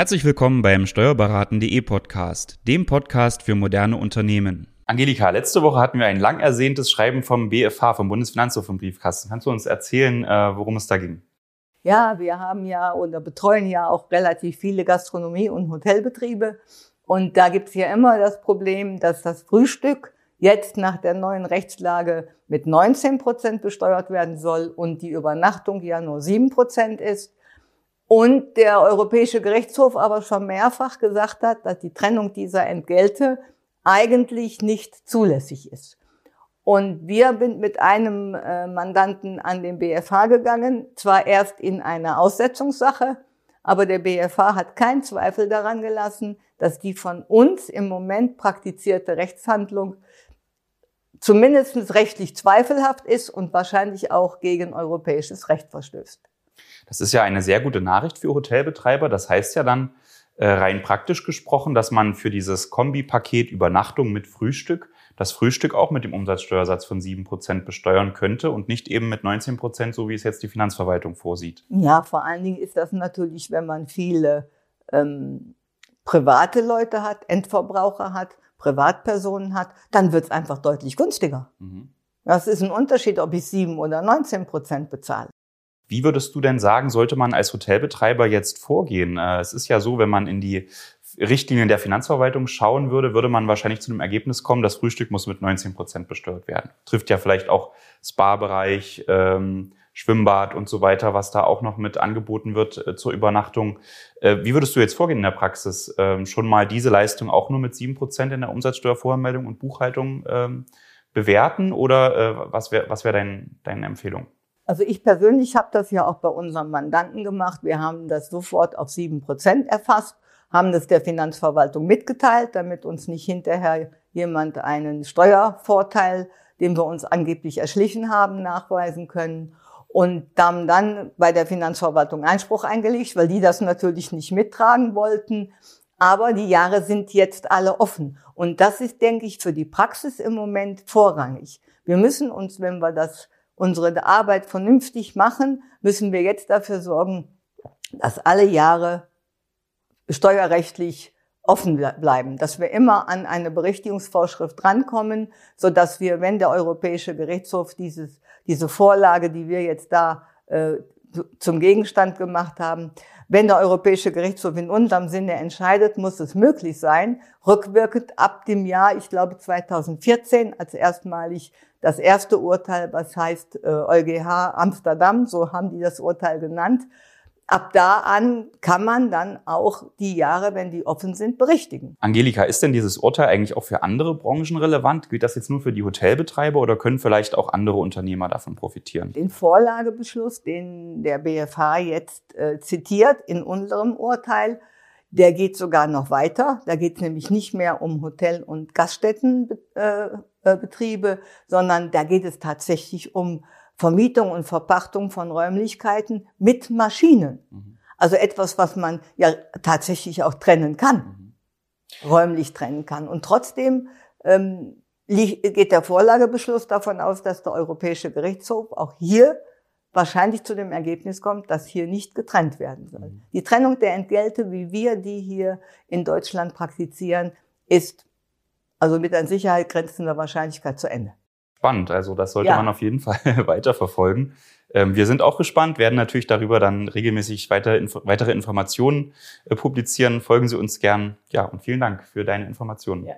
Herzlich willkommen beim Steuerberaten.de Podcast, dem Podcast für moderne Unternehmen. Angelika, letzte Woche hatten wir ein lang ersehntes Schreiben vom BFH, vom Bundesfinanzhof im Briefkasten. Kannst du uns erzählen, äh, worum es da ging? Ja, wir haben ja oder betreuen ja auch relativ viele Gastronomie- und Hotelbetriebe. Und da gibt es ja immer das Problem, dass das Frühstück jetzt nach der neuen Rechtslage mit 19 Prozent besteuert werden soll und die Übernachtung ja nur 7 Prozent ist. Und der Europäische Gerichtshof aber schon mehrfach gesagt hat, dass die Trennung dieser Entgelte eigentlich nicht zulässig ist. Und wir sind mit einem äh, Mandanten an den BFH gegangen, zwar erst in einer Aussetzungssache, aber der BFH hat keinen Zweifel daran gelassen, dass die von uns im Moment praktizierte Rechtshandlung zumindest rechtlich zweifelhaft ist und wahrscheinlich auch gegen europäisches Recht verstößt. Das ist ja eine sehr gute Nachricht für Hotelbetreiber. Das heißt ja dann äh, rein praktisch gesprochen, dass man für dieses Kombipaket Übernachtung mit Frühstück das Frühstück auch mit dem Umsatzsteuersatz von 7% besteuern könnte und nicht eben mit 19%, so wie es jetzt die Finanzverwaltung vorsieht. Ja, vor allen Dingen ist das natürlich, wenn man viele ähm, private Leute hat, Endverbraucher hat, Privatpersonen hat, dann wird es einfach deutlich günstiger. Mhm. Das ist ein Unterschied, ob ich 7 oder 19 Prozent bezahle. Wie würdest du denn sagen, sollte man als Hotelbetreiber jetzt vorgehen? Äh, es ist ja so, wenn man in die Richtlinien der Finanzverwaltung schauen würde, würde man wahrscheinlich zu dem Ergebnis kommen, das Frühstück muss mit 19 Prozent besteuert werden. Trifft ja vielleicht auch Spa-Bereich, ähm, Schwimmbad und so weiter, was da auch noch mit angeboten wird äh, zur Übernachtung. Äh, wie würdest du jetzt vorgehen in der Praxis? Ähm, schon mal diese Leistung auch nur mit sieben Prozent in der Umsatzsteuervormeldung und Buchhaltung ähm, bewerten oder äh, was wäre was wär dein, deine Empfehlung? Also ich persönlich habe das ja auch bei unserem Mandanten gemacht. Wir haben das sofort auf sieben Prozent erfasst, haben das der Finanzverwaltung mitgeteilt, damit uns nicht hinterher jemand einen Steuervorteil, den wir uns angeblich erschlichen haben, nachweisen können und haben dann bei der Finanzverwaltung Einspruch eingelegt, weil die das natürlich nicht mittragen wollten. Aber die Jahre sind jetzt alle offen. Und das ist, denke ich, für die Praxis im Moment vorrangig. Wir müssen uns, wenn wir das, unsere Arbeit vernünftig machen, müssen wir jetzt dafür sorgen, dass alle Jahre steuerrechtlich offen bleiben, dass wir immer an eine Berichtigungsvorschrift rankommen, so dass wir, wenn der Europäische Gerichtshof dieses, diese Vorlage, die wir jetzt da äh, zum Gegenstand gemacht haben, wenn der Europäische Gerichtshof in unserem Sinne entscheidet, muss es möglich sein, rückwirkend ab dem Jahr, ich glaube 2014, als erstmalig das erste Urteil, was heißt äh, EuGH Amsterdam, so haben die das Urteil genannt, ab da an kann man dann auch die Jahre, wenn die offen sind, berichtigen. Angelika, ist denn dieses Urteil eigentlich auch für andere Branchen relevant? Gilt das jetzt nur für die Hotelbetreiber oder können vielleicht auch andere Unternehmer davon profitieren? Den Vorlagebeschluss, den der BFH jetzt äh, zitiert in unserem Urteil, der geht sogar noch weiter. Da geht es nämlich nicht mehr um Hotel- und Gaststättenbetriebe, äh, äh sondern da geht es tatsächlich um Vermietung und Verpachtung von Räumlichkeiten mit Maschinen. Mhm. Also etwas, was man ja tatsächlich auch trennen kann, mhm. räumlich trennen kann. Und trotzdem ähm, geht der Vorlagebeschluss davon aus, dass der Europäische Gerichtshof auch hier wahrscheinlich zu dem Ergebnis kommt, dass hier nicht getrennt werden soll. Mhm. Die Trennung der Entgelte, wie wir die hier in Deutschland praktizieren, ist also mit an Sicherheit grenzender Wahrscheinlichkeit zu Ende spannend. Also das sollte ja. man auf jeden Fall weiter verfolgen. Ähm, wir sind auch gespannt, werden natürlich darüber dann regelmäßig weiter, inf weitere Informationen äh, publizieren. Folgen Sie uns gern. Ja, und vielen Dank für deine Informationen. Ja.